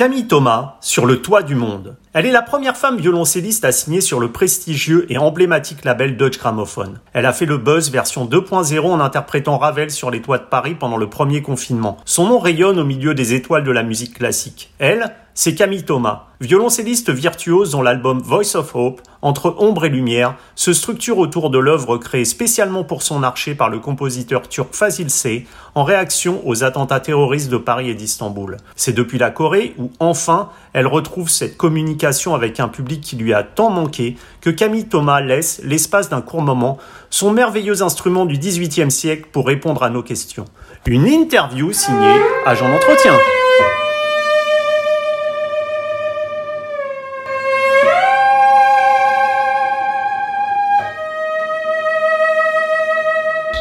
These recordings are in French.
Camille Thomas sur le toit du monde. Elle est la première femme violoncelliste à signer sur le prestigieux et emblématique label Deutsche Grammophon. Elle a fait le buzz version 2.0 en interprétant Ravel sur les toits de Paris pendant le premier confinement. Son nom rayonne au milieu des étoiles de la musique classique. Elle, c'est Camille Thomas, violoncelliste virtuose dont l'album Voice of Hope, Entre ombre et lumière, se structure autour de l'œuvre créée spécialement pour son archer par le compositeur turc Fazil C, en réaction aux attentats terroristes de Paris et d'Istanbul. C'est depuis la Corée où, enfin, elle retrouve cette communication avec un public qui lui a tant manqué que Camille Thomas laisse, l'espace d'un court moment, son merveilleux instrument du XVIIIe siècle pour répondre à nos questions. Une interview signée Agent d'entretien.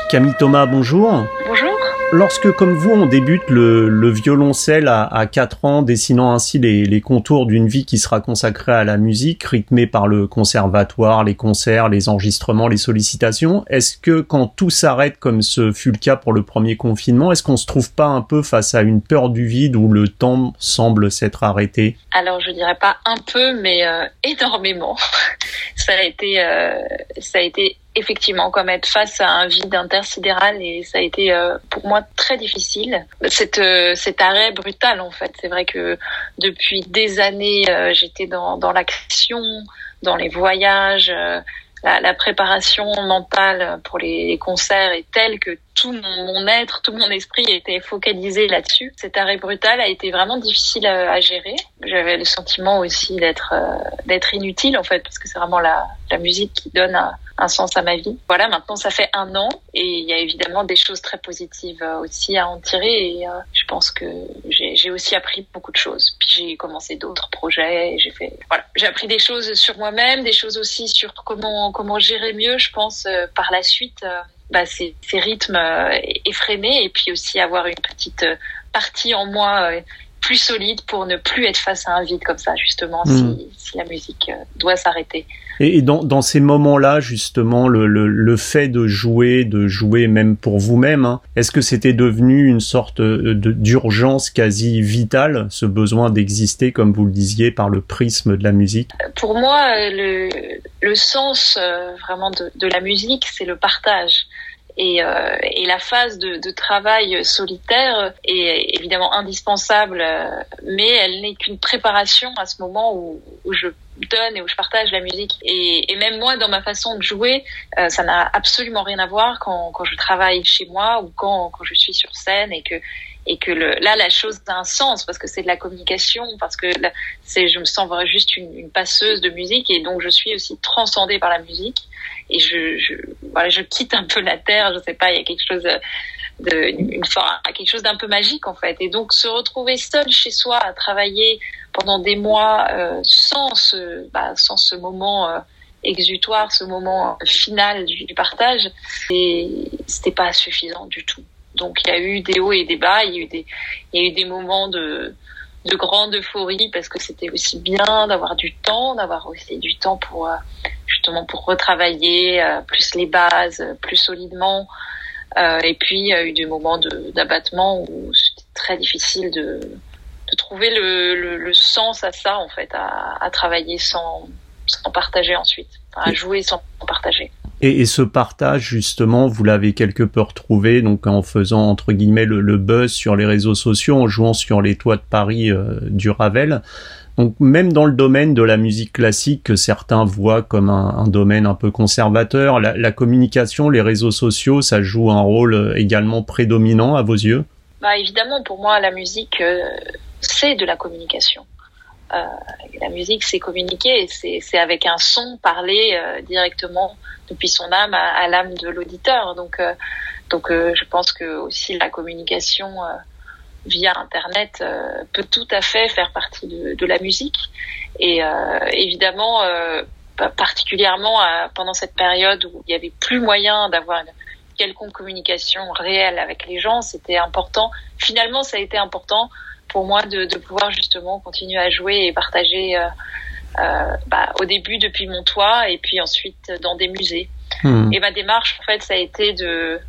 Camille Thomas, bonjour. Bonjour. Lorsque, comme vous, on débute le, violoncelle à, à 4 ans, dessinant ainsi les, contours d'une vie qui sera consacrée à la musique, rythmée par le conservatoire, les concerts, les enregistrements, les sollicitations, est-ce que quand tout s'arrête, comme ce fut le cas pour le premier confinement, est-ce qu'on se trouve pas un peu face à une peur du vide où le temps semble s'être arrêté? Alors, je dirais pas un peu, mais euh, énormément. ça a été, euh, ça a été effectivement comme être face à un vide intersidéral et ça a été euh, pour moi très difficile. Cet, euh, cet arrêt brutal en fait. C'est vrai que depuis des années euh, j'étais dans, dans l'action, dans les voyages. La, la, préparation mentale pour les, concerts est telle que tout mon, être, tout mon esprit était focalisé là-dessus. Cet arrêt brutal a été vraiment difficile à, gérer. J'avais le sentiment aussi d'être d'être inutile en fait parce que c'est vraiment la, la musique qui donne un, sens à ma vie. Voilà, maintenant ça fait un an et il y a évidemment des choses très positives euh, aussi à en tirer et euh, je pense que j'ai aussi appris beaucoup de choses. Puis j'ai commencé d'autres projets, j'ai fait voilà, j'ai appris des choses sur moi-même, des choses aussi sur comment comment gérer mieux, je pense euh, par la suite bah, ces, ces rythmes effrénés et puis aussi avoir une petite partie en moi plus solide pour ne plus être face à un vide comme ça, justement, si, hmm. si, la musique doit s'arrêter. Et, dans, dans, ces moments-là, justement, le, le, le, fait de jouer, de jouer même pour vous-même, hein, est-ce que c'était devenu une sorte d'urgence quasi vitale, ce besoin d'exister, comme vous le disiez, par le prisme de la musique? Pour moi, le, le sens euh, vraiment de, de la musique, c'est le partage. Et, euh, et, la phase de, de, travail solitaire est évidemment indispensable, euh, mais elle n'est qu'une préparation à ce moment où, où je donne et où je partage la musique. Et, et même moi, dans ma façon de jouer, euh, ça n'a absolument rien à voir quand, quand je travaille chez moi ou quand, quand je suis sur scène et que et que le, là la chose a un sens parce que c'est de la communication parce que c'est je me sens juste une, une, passeuse de musique et donc je suis aussi transcendée par la musique et je, je voilà je quitte un peu la terre je sais pas il y a quelque chose de quelque chose d'un peu magique en fait. Et donc se retrouver seul chez soi à travailler pendant des mois euh, sans ce bah, sans ce moment euh, exutoire ce moment final du, partage c'était pas suffisant du tout. Donc il y a eu des hauts et des bas, il y a eu des, il y a eu des moments de, de grande euphorie parce que c'était aussi bien d'avoir du temps, d'avoir aussi du temps pour euh, justement pour retravailler euh, plus les bases, plus solidement. Euh, et puis il y a eu des moments d'abattement où c'était très difficile de, de trouver le, le, le, sens à ça en fait, à, à travailler sans, sans partager ensuite, à jouer sans partager. Et, et, ce partage, justement, vous l'avez quelque peu retrouvé, donc en faisant entre guillemets le, le, buzz sur les réseaux sociaux, en jouant sur les toits de Paris euh, du Ravel. Donc même dans le domaine de la musique classique que certains voient comme un, domaine un peu conservateur, la, communication, les réseaux sociaux, ça joue un rôle euh, également prédominant à vos yeux? Bah, Évidemment, pour moi, la musique, euh, c'est de la communication. Euh, la musique, c'est communiquer, c'est avec un son parler directement depuis son âme à, l'âme de l'auditeur. Donc, donc, je pense que aussi la communication via Internet peut tout à fait faire partie de, de la musique. Et évidemment, particulièrement pendant cette période où il y avait plus moyen d'avoir une quelconque communication réelle avec les gens, c'était important. Finalement, ça a été important pour moi de, de, pouvoir justement continuer à jouer et partager euh, euh, bah, au début depuis mon toit et puis ensuite dans des musées. Hmm. Et ma démarche en fait ça a été de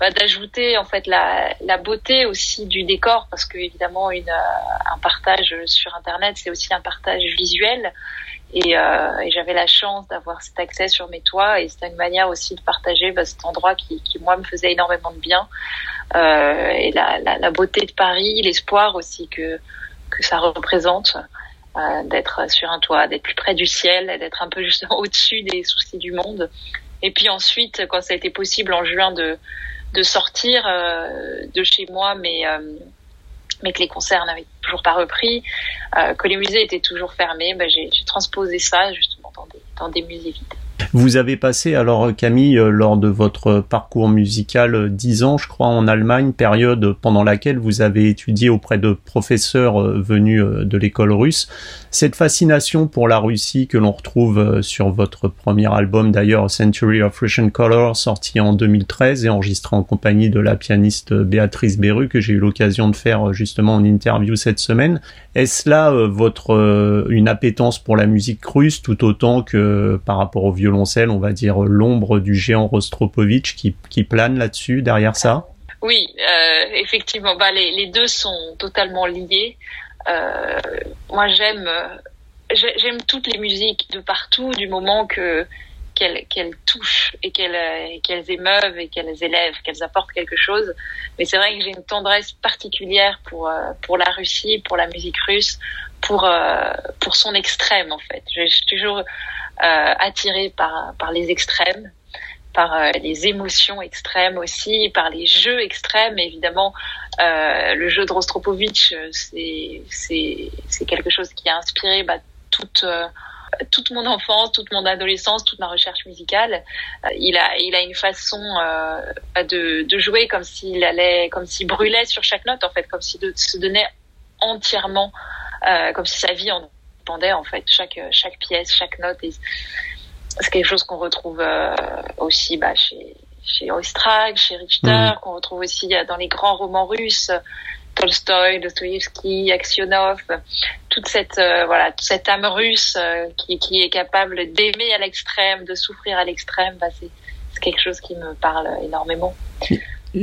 bah, d'ajouter en fait la, la beauté aussi du décor parce que évidemment une un partage sur internet c'est aussi un partage visuel et, euh, et j'avais la chance d'avoir cet accès sur mes toits et c'était une manière aussi de partager bah, cet endroit qui, qui, moi, me faisait énormément de bien. Euh, et la, la, la, beauté de Paris, l'espoir aussi que, que ça représente euh, d'être sur un toit, d'être plus près du ciel, d'être un peu justement au-dessus des soucis du monde. Et puis ensuite, quand ça a été possible en juin de, de sortir euh, de chez moi, mais euh, mais que les concerts n'avaient toujours pas repris, euh, que les musées étaient toujours fermés, ben j'ai transposé ça justement dans des, dans des musées vides. Vous avez passé alors Camille euh, lors de votre parcours musical euh, dix ans, je crois, en Allemagne, période pendant laquelle vous avez étudié auprès de professeurs euh, venus de l'école russe. Cette fascination pour la Russie que l'on retrouve sur votre premier album d'ailleurs, Century of Russian Color, sorti en 2013 et enregistré en compagnie de la pianiste Béatrice Beru que j'ai eu l'occasion de faire justement en interview cette semaine. Est-ce là votre une appétence pour la musique russe tout autant que par rapport au violon on va dire l'ombre du géant Rostropovitch qui, plane là-dessus, derrière ça? Oui, euh, effectivement, bah, les, deux sont totalement liés. Euh, moi, j'aime j'aime toutes les musiques de partout du moment que qu'elles touchent et qu'elles qu'elles émeuvent et qu'elles élèvent, qu'elles apportent quelque chose. Mais c'est vrai que j'ai une tendresse particulière pour pour la Russie, pour la musique russe, pour pour son extrême en fait. J'ai toujours euh, attiré par, par les extrêmes, par euh, les émotions extrêmes aussi, par les jeux extrêmes. Évidemment, euh, le jeu de Rostropovitch, c'est c'est quelque chose qui a inspiré bah, toute toute mon enfance, toute mon adolescence, toute ma recherche musicale. il a, il a une façon bah, de, de jouer comme s'il allait, comme s'il brûlait sur chaque note en fait, comme s'il se donnait entièrement, comme si sa vie en en fait chaque chaque pièce, chaque note. C'est quelque chose qu'on retrouve euh, aussi bah, chez chez Oistrakh, chez Richter, mhm. qu'on retrouve aussi euh, dans les grands romans russes, Tolstoï, Dostoïevski, Aksionov, toute cette euh, voilà toute cette âme russe qui, qui est capable d'aimer à l'extrême, de souffrir à l'extrême, bah, c'est quelque chose qui me parle énormément.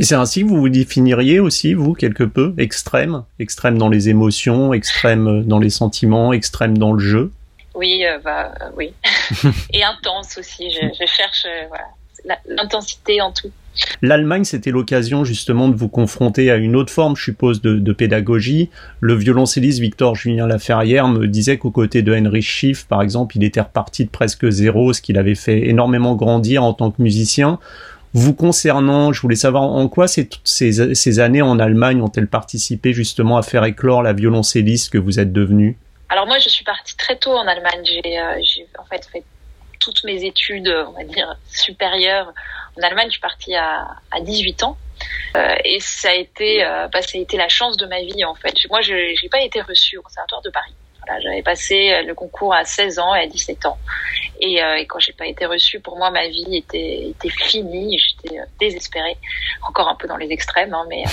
C'est ainsi que vous vous définiriez aussi, vous, quelque peu, extrême Extrême dans les émotions, extrême dans les sentiments, extrême dans le jeu? Oui, euh, bah, euh, oui. Et intense aussi. Je, je cherche euh, voilà, l'intensité en tout. L'Allemagne, c'était l'occasion justement de vous confronter à une autre forme, je suppose, de, de pédagogie. Le violoncelliste Victor Julien Laferrière me disait qu'aux côtés de Henry Schiff, par exemple, il était reparti de presque zéro, ce qu'il avait fait énormément grandir en tant que musicien. Vous concernant, je voulais savoir en quoi ces, années en Allemagne ont-elles participé justement à faire éclore la violoncelliste que vous êtes devenue? Alors moi, je suis partie très tôt en Allemagne. J'ai euh, en fait fait toutes mes études, on va dire, supérieures en Allemagne. Je suis partie à, à 18 ans. Euh, et ça a été, euh, bah, ça a été la chance de ma vie en fait. Moi, je n'ai pas été reçue au conservatoire de Paris. J'avais passé euh, le concours à 16 ans et à 17 ans. Et, euh, et quand j'ai pas été reçue, pour moi, ma vie était, finie. J'étais euh, désespérée, encore un peu dans les extrêmes, hein, mais. Euh,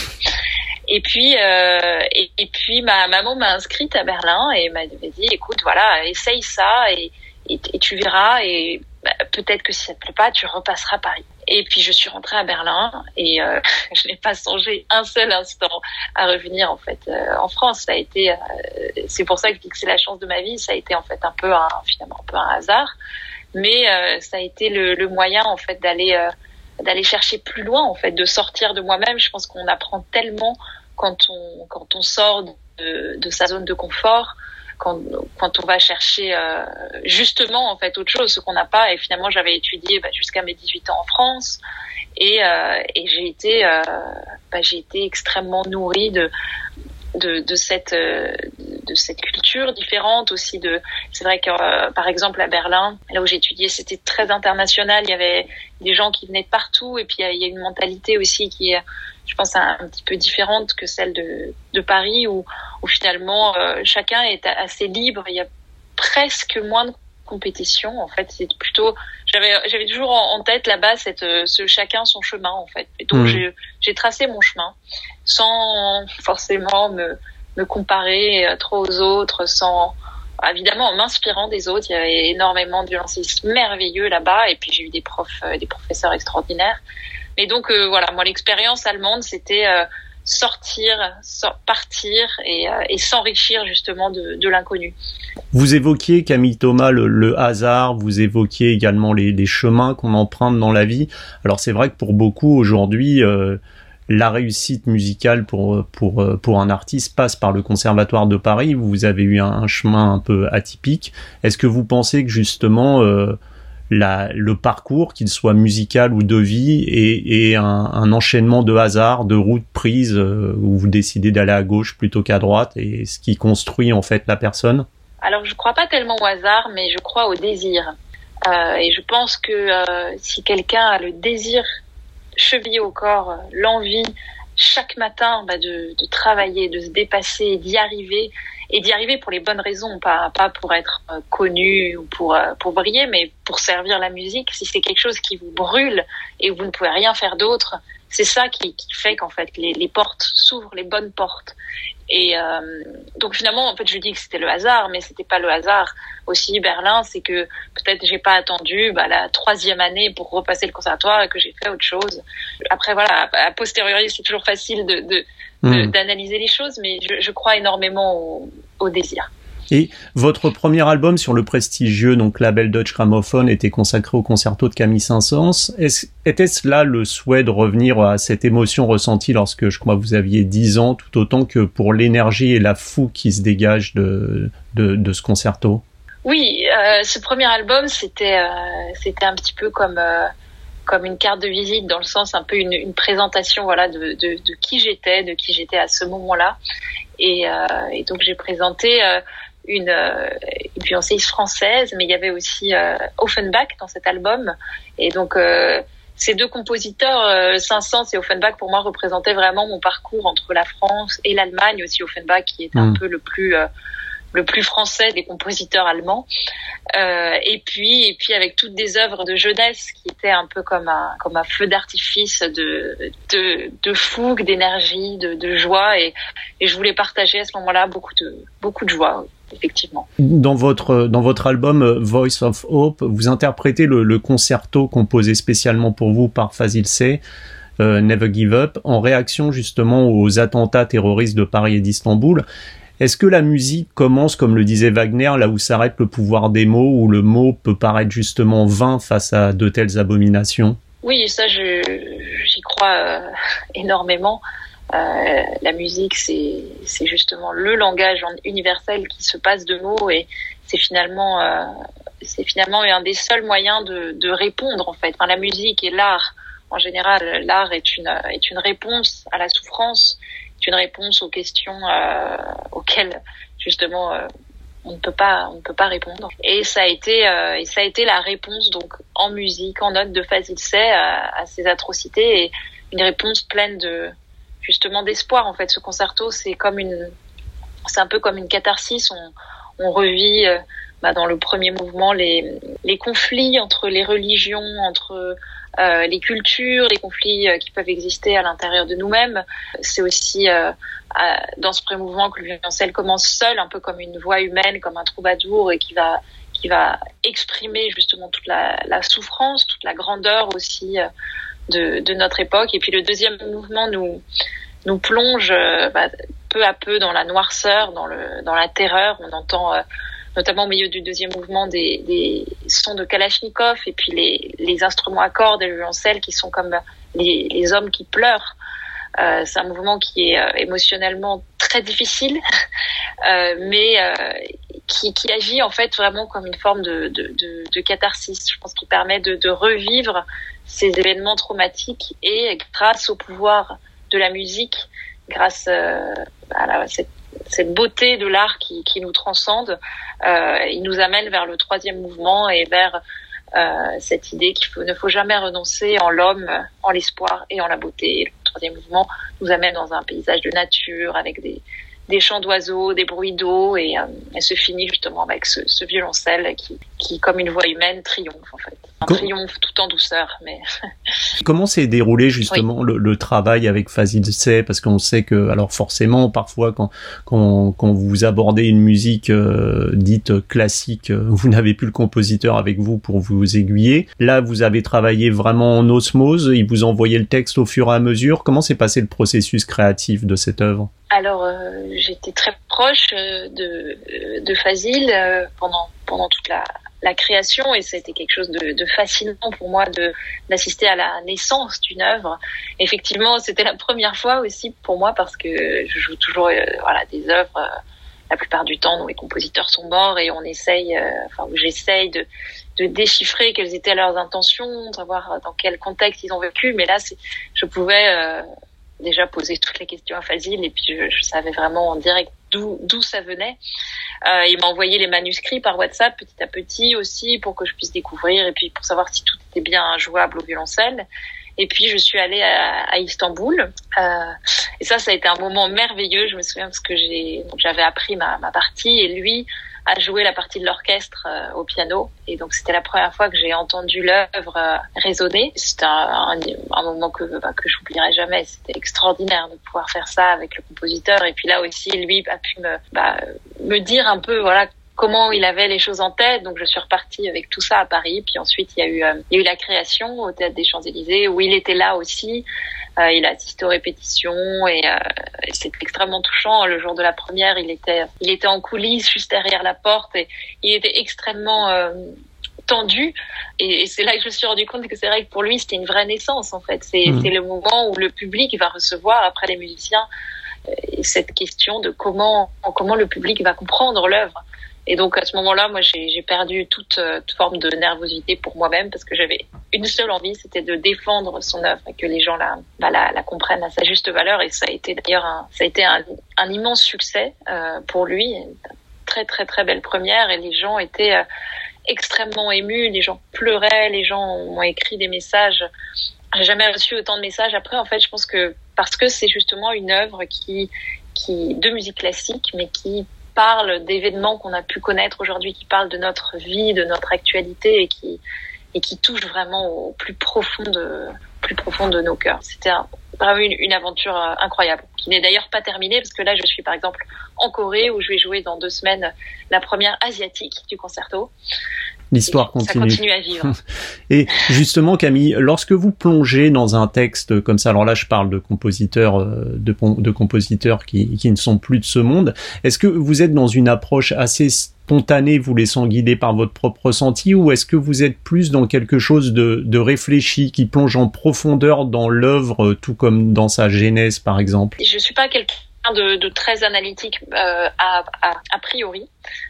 et puis, et, puis ma maman m'a inscrite à Berlin et m'a dit, écoute, voilà, essaye ça et, et, tu verras. Et bah, peut-être que si ça te plaît pas, tu repasseras à Paris. Et puis je suis rentrée à Berlin et euh, je n'ai pas songé un seul instant à revenir en fait euh, en France. Ça a été, euh, c'est pour ça que c'est la chance de ma vie. Ça a été en fait un peu un finalement un peu un hasard, mais ça a été le, moyen en fait d'aller d'aller chercher plus loin en fait, de sortir de moi-même. Je pense qu'on apprend tellement quand on quand on sort de sa zone de confort quand, quand on va chercher euh, justement en fait autre chose, ce qu'on n'a pas. Et finalement, j'avais étudié bah, jusqu'à mes 18 ans en France. Et, euh, et j'ai été, euh, bah, été extrêmement nourrie de de, de cette euh, de cette culture différente aussi c'est vrai que euh, par exemple à Berlin là où étudié c'était très international. Il y avait des gens qui venaient de partout. Et puis il y a une mentalité aussi qui est je pense, un, petit peu différente que celle de, de Paris, où, où finalement euh, chacun est assez libre. Il y a presque moins de compétition. En fait, c'est plutôt. J'avais, j'avais toujours en, tête là-bas cette, euh, ce chacun son chemin en fait. Et donc mmh. j'ai tracé mon chemin sans forcément me, me comparer euh, trop aux autres, sans évidemment en m'inspirant des autres. Il y avait énormément de violoncellistes merveilleux là-bas, et puis j'ai eu des profs, des professeurs extraordinaires. Mais donc voilà, moi l'expérience allemande, c'était sortir, partir et, et s'enrichir justement de, l'inconnu. Vous évoquiez Camille Thomas le, hasard, vous évoquiez également les, chemins qu'on emprunte dans la vie. Alors c'est vrai que pour beaucoup aujourd'hui, euh, la réussite musicale pour, pour, pour un artiste passe par le Conservatoire de Paris. Vous avez eu un, chemin un peu atypique. Est-ce que vous pensez que justement euh, le parcours, qu'il soit musical ou de vie, est, un, enchaînement de hasard, de routes prises euh, où vous décidez d'aller à gauche plutôt qu'à droite, et ce qui construit en fait la personne Alors je crois pas tellement au hasard, mais je crois au désir. Euh, et je pense que euh, si quelqu'un a le désir chevillé au corps, l'envie chaque matin bah, de, travailler, de se dépasser, d'y arriver, et d'y arriver pour les bonnes raisons, pas, pas pour être euh, connu ou pour, euh, pour briller, mais pour servir la musique. Si c'est quelque chose qui vous brûle et vous ne pouvez rien faire d'autre, c'est ça qui, qui fait qu'en fait les, les portes s'ouvrent, les bonnes portes. Et euh, donc finalement, en fait, je dis que c'était le hasard, mais c'était pas le hasard. Aussi Berlin, c'est que peut-être j'ai pas attendu bah, la troisième année pour repasser le conservatoire et que j'ai fait autre chose. Après voilà, a posteriori, c'est toujours facile de, de Hmm. d'analyser les choses, mais je, je crois énormément au, au, désir. Et votre premier album sur le prestigieux donc label Dutch Gramophone était consacré au concerto de Camille Saint-Saëns. Était-ce là le souhait de revenir à cette émotion ressentie lorsque je crois vous aviez 10 ans, tout autant que pour l'énergie et la fougue qui se dégage de, de, ce concerto? Oui, euh, ce premier album c'était euh, c'était un petit peu comme euh, comme une carte de visite dans le sens un peu une, présentation voilà de, de, qui j'étais, de qui j'étais à ce moment-là. Et, donc j'ai présenté une, euh, une violonceuse française, mais il y avait aussi euh, Offenbach dans cet album. Et donc euh, ces deux compositeurs, euh, Saint-Saëns et Offenbach, pour moi représentaient vraiment mon parcours entre la France et l'Allemagne. Aussi Offenbach qui est un mmh. peu le plus le plus français des compositeurs allemands. Euh, et puis, et puis avec toutes des œuvres de jeunesse qui étaient un peu comme un comme un feu d'artifice de de, de fougue, d'énergie, de, de joie. Et, et je voulais partager à ce moment-là beaucoup de beaucoup de joie. Effectivement. Dans votre dans votre album euh, Voice of Hope, vous interprétez le, le concerto composé spécialement pour vous par Fazil C. Euh, Never Give Up, en réaction justement aux attentats terroristes de Paris et d'Istanbul. Est-ce que la musique commence, comme le disait Wagner, là où s'arrête le pouvoir des mots, où le mot peut paraître justement vain face à de telles abominations? Oui, ça, j'y crois euh, énormément. Euh, la musique, c'est justement le langage universel qui se passe de mots et c'est finalement, euh, c'est finalement un des seuls moyens de, de répondre en fait. Enfin, la musique et l'art, en général, l'art est une, est une réponse à la souffrance une réponse aux questions euh, auxquelles justement euh, on ne peut pas on ne peut pas répondre et ça a été euh, et ça a été la réponse donc en musique en note de Fazil Say à, à, ces atrocités et une réponse pleine de justement d'espoir en fait ce concerto c'est comme une c'est un peu comme une catharsis on revit euh, bah, dans le premier mouvement les conflits entre les religions entre euh, les cultures, les conflits euh, qui peuvent exister à l'intérieur de nous-mêmes. C'est aussi dans ce pré-mouvement que le violoncelle commence seul, un peu comme une voix humaine, comme un troubadour, et qui va qui va exprimer justement toute la souffrance, toute la grandeur aussi de, de, notre époque. Et puis le deuxième mouvement nous nous plonge bah, peu à peu dans la noirceur, dans le dans la terreur. On entend notamment au milieu du deuxième mouvement, des, des sons de Kalachnikov et puis les, les instruments à cordes et le violoncelle qui sont comme les, les hommes qui pleurent. Euh, c'est un mouvement qui est euh, émotionnellement très difficile, euh, mais euh, qui, qui, agit en fait vraiment comme une forme de, de, de, catharsis. Je pense qu'il permet de, revivre ces événements traumatiques et grâce au pouvoir de la musique, grâce euh, à cette beauté de l'art qui, qui, nous transcende, euh, il nous amène vers le troisième mouvement et vers euh, cette idée qu'il ne faut jamais renoncer en l'homme, en l'espoir et en la beauté. le troisième mouvement nous amène dans un paysage de nature avec des, des chants d'oiseaux, des bruits d'eau et, euh, se finit justement avec ce, ce violoncelle qui, qui, comme une voix humaine, triomphe en fait. un triomphe tout en douceur. Mais comment s'est déroulé justement le, travail avec Fazil C Parce qu'on sait que, alors forcément, parfois quand quand, quand vous abordez une musique euh, dite classique, euh, vous n'avez plus le compositeur avec vous pour vous aiguiller. Là, vous avez travaillé vraiment en osmose. Il vous envoyait le texte au fur et à mesure. Comment s'est passé le processus créatif de cette œuvre? Alors, euh, j'étais très proche de, de Fazil pendant, pendant toute la, la création et c'était quelque chose de, de, fascinant pour moi de d'assister à la naissance d'une œuvre. Effectivement, c'était la première fois aussi pour moi parce que je joue toujours euh, voilà des œuvres euh, la plupart du temps dont les compositeurs sont morts et on essaye euh, enfin j'essaye de de déchiffrer quelles étaient leurs intentions, savoir dans quel contexte ils ont vécu mais là je pouvais déjà poser toutes les questions à Fazil et puis je, je savais vraiment en direct d'où ça venait. Euh, il m'a envoyé les manuscrits par WhatsApp petit à petit aussi pour que je puisse découvrir et puis pour savoir si tout était bien jouable au violoncelle. Et puis je suis allée à, Istanbul euh, et ça, ça a été un moment merveilleux. Je me souviens parce que j'avais appris ma, ma partie et lui à jouer la partie de l'orchestre euh, au piano. Et donc c'était la première fois que j'ai entendu l'œuvre euh, résonner. C'était un, un, moment que, bah, que j'oublierai jamais. C'était extraordinaire de pouvoir faire ça avec le compositeur. Et puis là aussi, lui a pu me, bah, me dire un peu voilà comment il avait les choses en tête. Donc je suis repartie avec tout ça à Paris. Puis ensuite il y a eu euh, il y a eu la création au théâtre des Champs Élysées où il était là aussi. Euh, il a assisté aux répétitions et, euh, et c'était extrêmement touchant. Le jour de la première, il était il était en coulisses juste derrière la porte et il était extrêmement euh, tendu et, c'est là que je me suis rendu compte que c'est vrai que pour lui c'était une vraie naissance en fait c'est mmh. le moment où le public va recevoir après les musiciens cette question de comment comment le public va comprendre l'œuvre et donc à ce moment-là, moi, j'ai perdu toute, euh, toute, forme de nervosité pour moi-même parce que j'avais une seule envie, c'était de défendre son œuvre et que les gens la, bah, comprennent à sa juste valeur. Et ça a été d'ailleurs un, un, immense succès euh, pour lui, une très très très belle première. Et les gens étaient euh, extrêmement émus, les gens pleuraient, les gens ont écrit des messages. J'ai jamais reçu autant de messages. Après, en fait, je pense que parce que c'est justement une œuvre qui de musique classique, mais qui parle d'événements qu'on a pu connaître aujourd'hui, qui parle de notre vie, de notre actualité et qui et qui touche vraiment au plus profond de plus profond de nos cœurs. C'était vraiment une, aventure euh, incroyable, qui n'est d'ailleurs pas terminée parce que là je suis par exemple en Corée où je vais jouer dans deux semaines la première asiatique du concerto. L'histoire continue. Ça continue à vivre. Et justement, Camille, lorsque vous plongez dans un texte comme ça, alors là, je parle de compositeurs, euh, de, de compositeurs qui, qui ne sont plus de ce monde. Est-ce que vous êtes dans une approche assez spontanée, vous laissant guider par votre propre ressenti, ou est-ce que vous êtes plus dans quelque chose de, de réfléchi, qui plonge en profondeur dans l'œuvre, tout comme dans sa genèse, par exemple? Je suis pas quelqu'un de, très analytique euh, a, a, priori,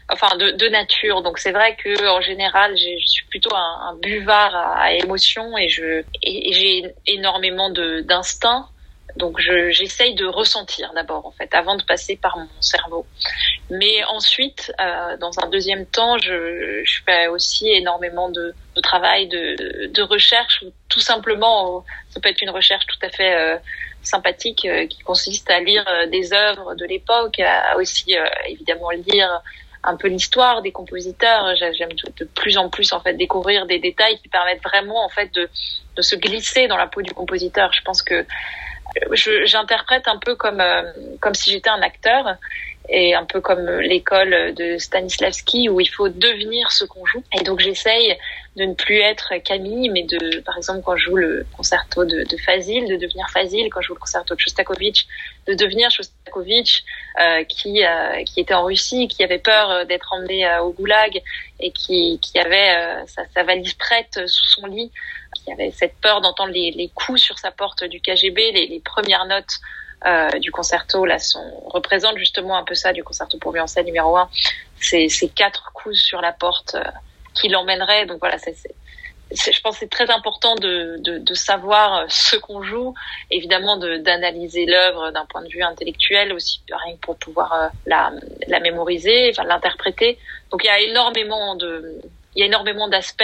enfin de, nature. Donc c'est vrai que en général, je suis plutôt un, buvard à, à émotions et j'ai énormément d'instinct. Donc j'essaye de ressentir d'abord en fait, avant de passer par mon cerveau. Mais ensuite, euh, dans un deuxième temps, je, fais aussi énormément de, travail, de, de, recherche, tout simplement, ça peut être une recherche tout à fait euh, sympathique euh, qui consiste à lire euh, des œuvres de l'époque, à aussi euh, évidemment lire un peu l'histoire des compositeurs. J'aime de plus en plus en fait découvrir des détails qui permettent vraiment en fait de, se glisser dans la peau du compositeur. Je pense que j'interprète un peu comme comme si j'étais un acteur et un peu comme l'école de Stanislavski où il faut devenir ce qu'on joue. Et donc j'essaye de ne plus être Camille, mais de, par exemple, quand je joue le concerto de, de Fazil, de devenir Fazil, quand je joue le concerto de Shostakovich, de devenir Shostakovich, euh, qui, euh, qui était en Russie, qui avait peur euh, d'être emmené euh, au goulag et qui, qui avait euh, sa, sa, valise prête sous son lit, qui avait cette peur d'entendre les, les coups sur sa porte du KGB, les, les premières notes du concerto là sont représentent justement un peu ça du concerto pour violoncelle numéro un. C'est ces quatre coups sur la porte qui l'emmèneraient. Donc voilà, c'est je pense que c'est très important de, de, de, savoir euh, ce qu'on joue, évidemment d'analyser l'œuvre d'un point de vue intellectuel aussi, rien que pour pouvoir euh, la, la mémoriser, enfin l'interpréter. Donc il y a énormément de il y a énormément d'aspects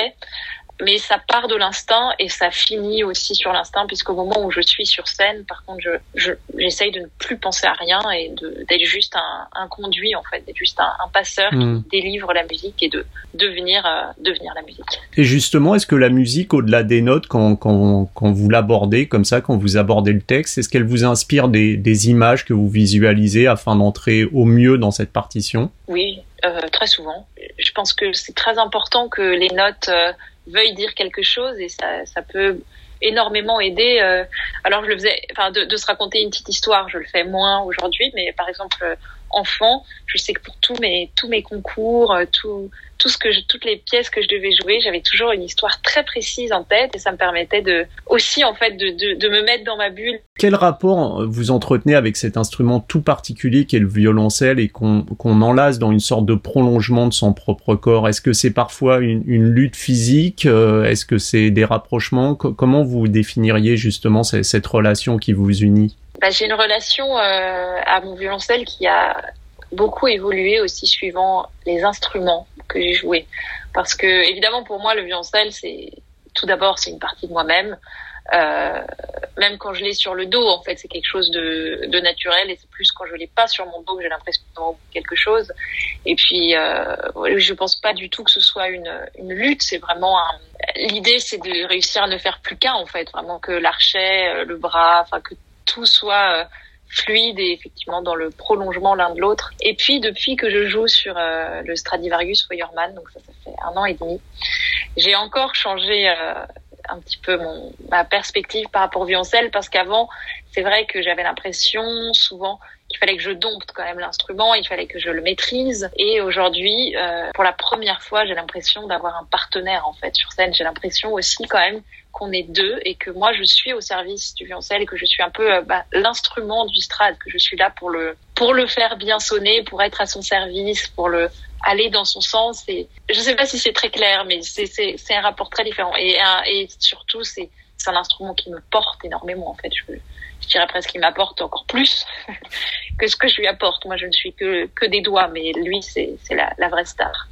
mais ça part de l'instinct et ça finit aussi sur l'instinct puisqu'au moment où je suis sur scène, par contre, je, j'essaye de ne plus penser à rien et d'être juste un, un, conduit en fait, d'être juste un, un passeur qui hmm. délivre la musique et de devenir euh, devenir la musique. Et justement, est-ce que la musique, au-delà des notes, quand, quand, quand vous l'abordez comme ça, quand vous abordez le texte, est-ce qu'elle vous inspire des, des images que vous visualisez afin d'entrer au mieux dans cette partition? Oui, euh, très souvent. Je pense que c'est très important que les notes euh, veuillent dire quelque chose et ça, ça peut énormément aider. Euh, alors je le faisais, enfin de, de, se raconter une petite histoire, je le fais moins aujourd'hui, mais par exemple enfant, je sais que pour tous mes tous mes concours, tout tout ce que toutes les pièces que je devais jouer, j'avais toujours une histoire très précise en tête et ça me permettait de aussi en fait de, de, me mettre dans ma bulle. Quel rapport vous entretenez avec cet instrument tout particulier qui est le violoncelle et qu'on enlace dans une sorte de prolongement de son propre corps? Est-ce que c'est parfois une, lutte physique euh, Est-ce que c'est des rapprochements? Comment vous définiriez justement cette relation qui vous unit? Bah, J'ai une relation euh, à mon violoncelle qui a beaucoup évolué aussi suivant les instruments que j'ai joué. Parce que évidemment pour moi le violoncelle c'est tout d'abord c'est une partie de moi-même. Euh, même quand je l'ai sur le dos, en fait, c'est quelque chose de, naturel et c'est plus quand je l'ai pas sur mon dos que j'ai l'impression de quelque chose. Et puis, euh, je pense pas du tout que ce soit une, lutte. C'est vraiment l'idée, c'est de réussir à ne faire plus qu'un, en fait, vraiment que l'archet, euh, le bras, enfin que tout soit euh, fluide et effectivement dans le prolongement l'un de l'autre. Et puis depuis que je joue sur euh, le Stradivarius Feuermann, donc ça, ça fait un an et demi, j'ai encore changé euh, un petit peu mon ma perspective par rapport au violoncelle parce qu'avant c'est vrai que j'avais l'impression souvent qu'il fallait que je dompte quand même l'instrument, il fallait que je le maîtrise. Et aujourd'hui, euh, pour la première fois, j'ai l'impression d'avoir un partenaire en fait sur scène. J'ai l'impression aussi quand même qu'on est deux et que moi je suis au service du violoncelle et que je suis un peu euh, bah, l'instrument du strad, que je suis là pour le pour le faire bien sonner, pour être à son service, pour le aller dans son sens. Et je sais pas si c'est très clair, mais c'est c'est un rapport très différent. Et et surtout c'est c'est un instrument qui me porte énormément en fait. Je dirais presque qu'il m'apporte encore plus que ce que je lui apporte. Moi, je ne suis que, des doigts, mais lui, c'est la, vraie star.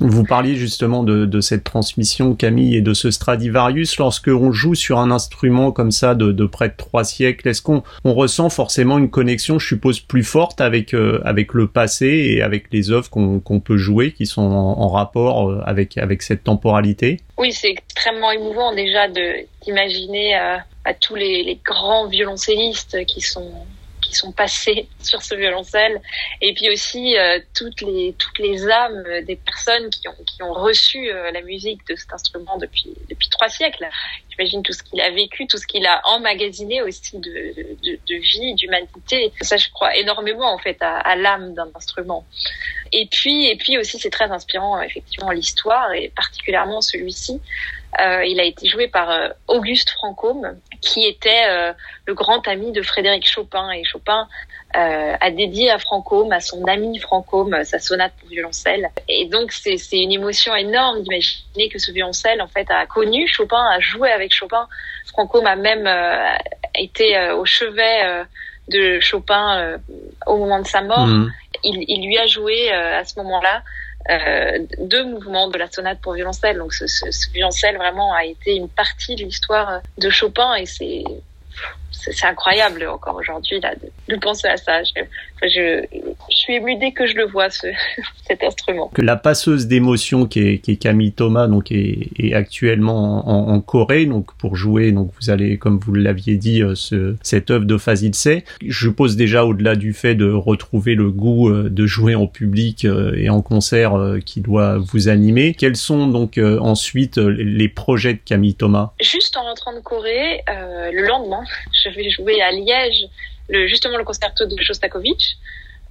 Vous parliez justement de, cette transmission, Camille, et de ce Stradivarius. Lorsque on joue sur un instrument comme ça de, près de trois siècles, est-ce qu'on on ressent forcément une connexion, je suppose, plus forte avec, euh, le passé et avec les œuvres qu'on peut jouer, qui sont en, rapport euh, avec cette temporalité? Oui, c'est extrêmement émouvant déjà d'imaginer... Euh, à tous les, les, grands violoncellistes qui sont sont passés sur ce violoncelle et puis aussi euh, toutes les toutes les âmes des personnes qui ont qui ont reçu euh, la musique de cet instrument depuis depuis trois siècles. J'imagine tout ce qu'il a vécu, tout ce qu'il a emmagasiné aussi de de, vie, d'humanité. Ça, je crois énormément en fait à, l'âme d'un instrument. Et puis et puis aussi c'est très inspirant effectivement l'histoire et particulièrement celui-ci euh, il a été joué par Auguste Francôme, qui était euh, le grand ami de Frédéric Chopin. Et Chopin a dédié à Francôme, à son ami Francôme, sa sonate pour violoncelle. Et donc c'est une émotion énorme d'imaginer que ce violoncelle en fait a connu Chopin, a joué avec Chopin. Francôme a même été au chevet de Chopin au moment de sa mort. Mmh. Il, il, lui a joué à ce moment-là euh, deux mouvements de la sonate pour violoncelle. Donc ce, ce, ce, violoncelle vraiment a été une partie de l'histoire de Chopin et c'est c'est incroyable encore aujourd'hui là de, de, penser à ça. Je, je, je, suis émue dès que je le vois ce, cet instrument. Que la passeuse d'émotion qui est, qui est Camille Thomas donc est, est actuellement en, en, Corée donc pour jouer donc vous allez comme vous l'aviez dit euh, ce, cette œuvre de Fazilse. Je pose déjà au-delà du fait de retrouver le goût euh, de jouer en public euh, et en concert qui doit vous animer. Quels sont donc ensuite les projets de Camille Thomas? Juste en rentrant de Corée, le lendemain, je vais jouer à Liège le, justement le concerto de Shostakovich.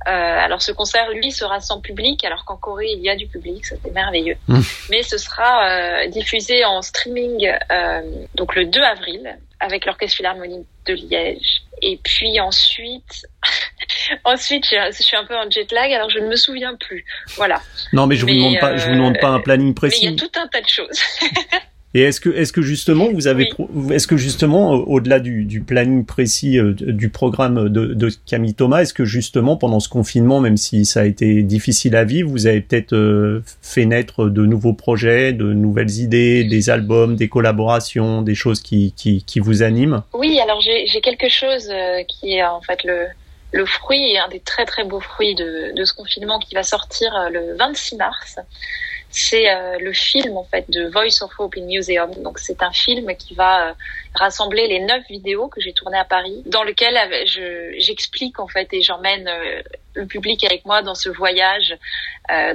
Euh, alors ce concert, lui, sera sans public, alors qu'en Corée, il y a du public, ça c'est merveilleux. Mmh. Mais ce sera euh, diffusé en streaming euh, donc le 2 avril avec l'Orchestre Philharmonique de Liège. Et puis ensuite, ensuite, je, suis un peu en jet lag, alors je ne me souviens plus. Voilà. Non, mais je mais, vous demande pas, je vous demande pas un planning précis. Mais il y a tout un tas de choses. Et est-ce que, est-ce que justement vous avez, est-ce que justement au-delà du, du, planning précis euh, du programme de, de Camille Thomas, est-ce que justement pendant ce confinement, même si ça a été difficile à vivre, vous avez peut-être euh, fait naître de nouveaux projets, de nouvelles idées, des albums, des collaborations, des choses qui, qui, qui vous animent? Oui, alors j'ai quelque chose euh, qui est en fait le le fruit, un des très très beaux fruits de, de ce confinement qui va sortir le 26 mars c'est euh, le film en fait de Voice of Hope in Museum. Donc c'est un film qui va euh, rassembler les neuf vidéos que j'ai tournées à Paris, dans lequel j'explique en fait et j'emmène euh, le public avec moi dans ce voyage,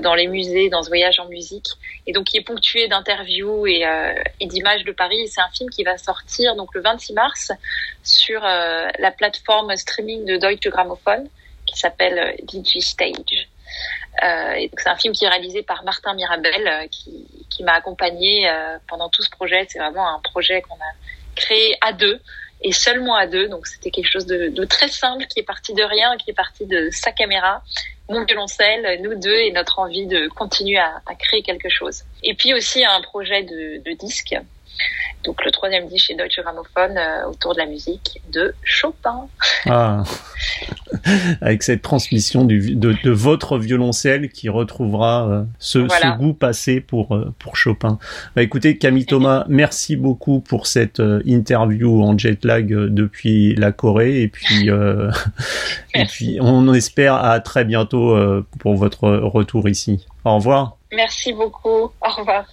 dans les musées, dans ce voyage en musique, et donc qui est ponctué d'interviews et, d'images de Paris. C'est un film qui va sortir donc le 26 mars sur la plateforme streaming de Deutsche Grammophon qui s'appelle Euh, c'est un film qui est réalisé par Martin Mirabel, euh, qui, qui m'a accompagné euh, pendant tout ce projet. C'est vraiment un projet qu'on a créé à deux et seulement à deux. Donc c'était quelque chose de, de, très simple qui est parti de rien, qui est parti de sa caméra, mon violoncelle, nous deux et notre envie de continuer à, à créer quelque chose. Et puis aussi un projet de, de disque donc le troisième disque chez Deutsche Grammophon euh, autour de la musique de Chopin. Ah. Avec cette transmission du, de, de, votre violoncelle qui retrouvera euh, ce, ce, goût passé pour, euh, pour Chopin. Bah, écoutez, Camille Thomas, merci beaucoup pour cette interview en jet lag depuis la Corée et puis, et puis on espère à très bientôt pour votre retour ici. Au revoir. Merci beaucoup. Au revoir.